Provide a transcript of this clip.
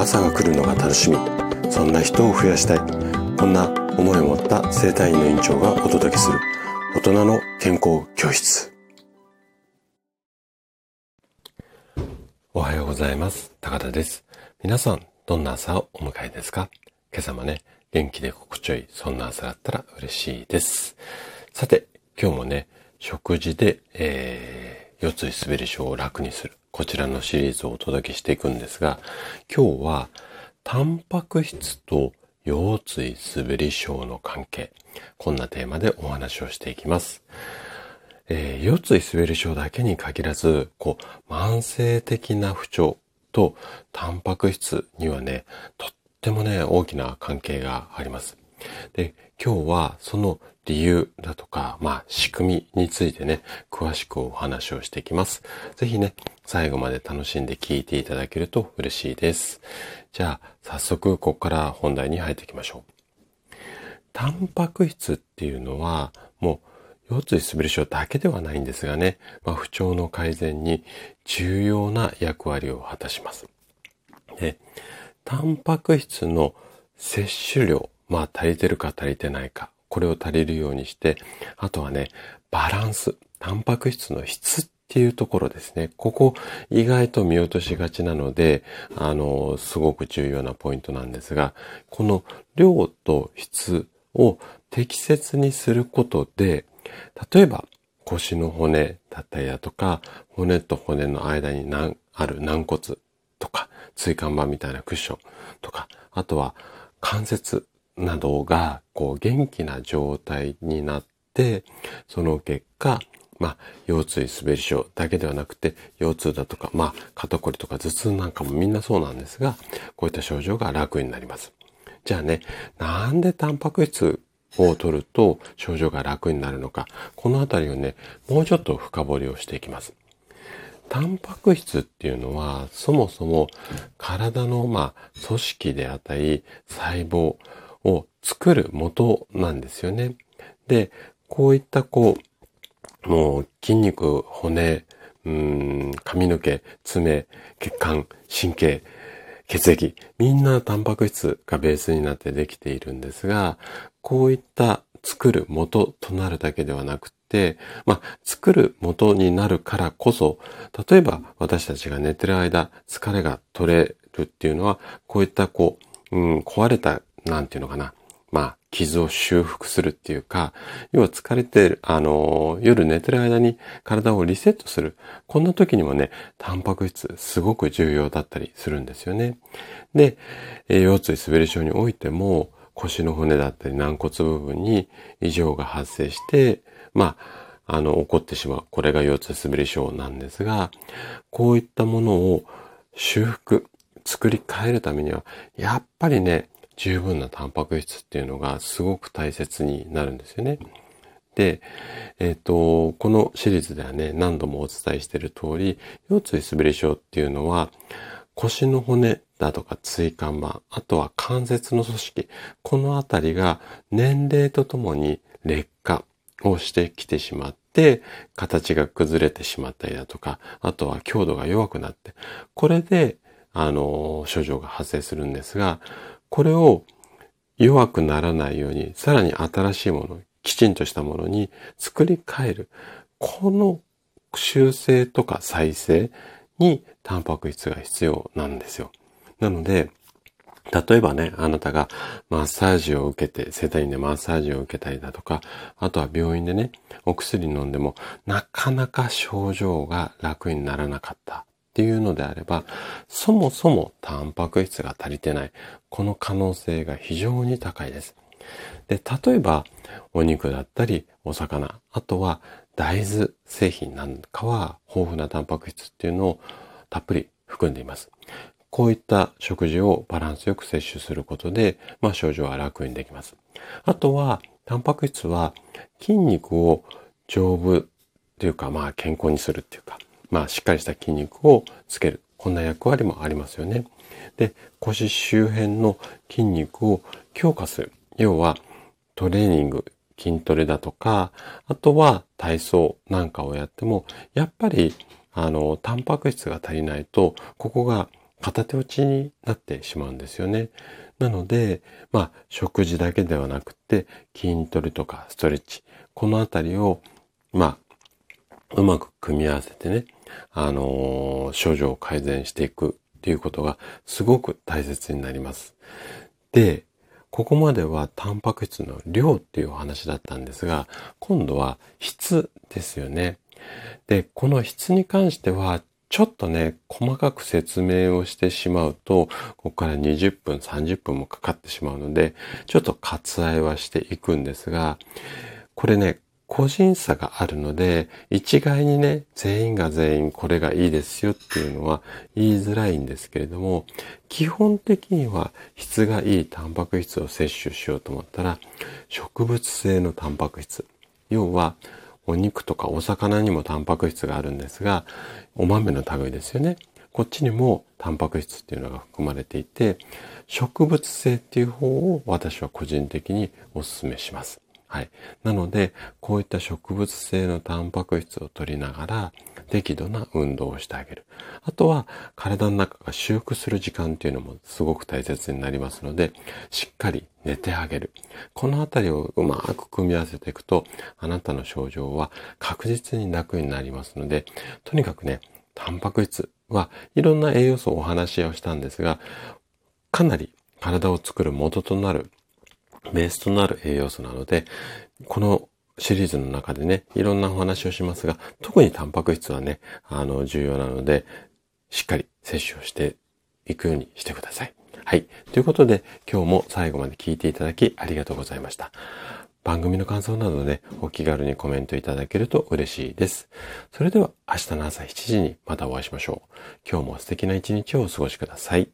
朝が来るのが楽しみ。そんな人を増やしたい。こんな思いを持った生体院の院長がお届けする。大人の健康教室。おはようございます。高田です。皆さんどんな朝をお迎えですか？今朝もね元気で心地よいそんな朝だったら嬉しいです。さて今日もね食事で、えー、腰椎滑り症を楽にする。こちらのシリーズをお届けしていくんですが、今日は、タンパク質と腰椎滑り症の関係。こんなテーマでお話をしていきます。えー、腰椎滑り症だけに限らず、こう、慢性的な不調とタンパク質にはね、とってもね、大きな関係があります。で、今日はその理由だとか、まあ仕組みについてね、詳しくお話をしていきます。ぜひね、最後まで楽しんで聞いていただけると嬉しいです。じゃあ、早速ここから本題に入っていきましょう。タンパク質っていうのは、もう腰椎滑り症だけではないんですがね、まあ、不調の改善に重要な役割を果たします。で、タンパク質の摂取量、まあ足りてるか足りてないか、これを足りるようにして、あとはね、バランス、タンパク質の質っっていうところですね。ここ意外と見落としがちなので、あの、すごく重要なポイントなんですが、この量と質を適切にすることで、例えば腰の骨だったりだとか、骨と骨の間にある軟骨とか、椎間板みたいなクッションとか、あとは関節などがこう元気な状態になって、その結果、まあ、腰椎滑り症だけではなくて、腰痛だとか、まあ、肩こりとか頭痛なんかもみんなそうなんですが、こういった症状が楽になります。じゃあね、なんでタンパク質を取ると症状が楽になるのか、このあたりをね、もうちょっと深掘りをしていきます。タンパク質っていうのは、そもそも体の、まあ、組織であったり、細胞、を作る元なんですよね。で、こういったこう、もう筋肉、骨、うん髪の毛、爪、血管、神経、血液、みんなタンパク質がベースになってできているんですが、こういった作る元となるだけではなくて、まあ、作る元になるからこそ、例えば私たちが寝てる間、疲れが取れるっていうのは、こういったこう、うん、壊れたなんていうのかな。まあ、傷を修復するっていうか、要は疲れてる、あの、夜寝てる間に体をリセットする。こんな時にもね、タンパク質すごく重要だったりするんですよね。で、腰椎滑り症においても、腰の骨だったり軟骨部分に異常が発生して、まあ、あの、起こってしまう。これが腰椎滑り症なんですが、こういったものを修復、作り変えるためには、やっぱりね、十分なタンパク質っていうのがすごく大切になるんですよね。で、えっ、ー、と、このシリーズではね、何度もお伝えしている通り、腰椎滑り症っていうのは、腰の骨だとか椎間板、あとは関節の組織、このあたりが年齢とともに劣化をしてきてしまって、形が崩れてしまったりだとか、あとは強度が弱くなって、これで、あの、症状が発生するんですが、これを弱くならないように、さらに新しいもの、きちんとしたものに作り変える。この修正とか再生にタンパク質が必要なんですよ。なので、例えばね、あなたがマッサージを受けて、世帯でマッサージを受けたりだとか、あとは病院でね、お薬飲んでも、なかなか症状が楽にならなかったっていうのであれば、そもそもタンパク質が足りてない。この可能性が非常に高いです。で、例えば、お肉だったり、お魚、あとは大豆製品なんかは豊富なタンパク質っていうのをたっぷり含んでいます。こういった食事をバランスよく摂取することで、まあ症状は楽にできます。あとは、タンパク質は筋肉を丈夫というか、まあ健康にするっていうか、まあ、しっかりした筋肉をつける。こんな役割もありますよね。で、腰周辺の筋肉を強化する。要は、トレーニング、筋トレだとか、あとは体操なんかをやっても、やっぱり、あの、タンパク質が足りないと、ここが片手落ちになってしまうんですよね。なので、まあ、食事だけではなくて、筋トレとかストレッチ、このあたりを、まあ、うまく組み合わせてね、あのー、症状を改善していくっていうことがすごく大切になります。で、ここまではタンパク質の量っていうお話だったんですが、今度は質ですよね。で、この質に関しては、ちょっとね、細かく説明をしてしまうと、ここから20分、30分もかかってしまうので、ちょっと割愛はしていくんですが、これね、個人差があるので、一概にね、全員が全員これがいいですよっていうのは言いづらいんですけれども、基本的には質がいいタンパク質を摂取しようと思ったら、植物性のタンパク質、要はお肉とかお魚にもタンパク質があるんですが、お豆の類ですよね。こっちにもタンパク質っていうのが含まれていて、植物性っていう方を私は個人的にお勧めします。はい。なので、こういった植物性のタンパク質を取りながら、適度な運動をしてあげる。あとは、体の中が修復する時間っていうのもすごく大切になりますので、しっかり寝てあげる。このあたりをうまく組み合わせていくと、あなたの症状は確実に楽になりますので、とにかくね、タンパク質はいろんな栄養素をお話をしたんですが、かなり体を作る元となるベースとなる栄養素なので、このシリーズの中でね、いろんなお話をしますが、特にタンパク質はね、あの、重要なので、しっかり摂取をしていくようにしてください。はい。ということで、今日も最後まで聞いていただきありがとうございました。番組の感想などで、ね、お気軽にコメントいただけると嬉しいです。それでは明日の朝7時にまたお会いしましょう。今日も素敵な一日をお過ごしください。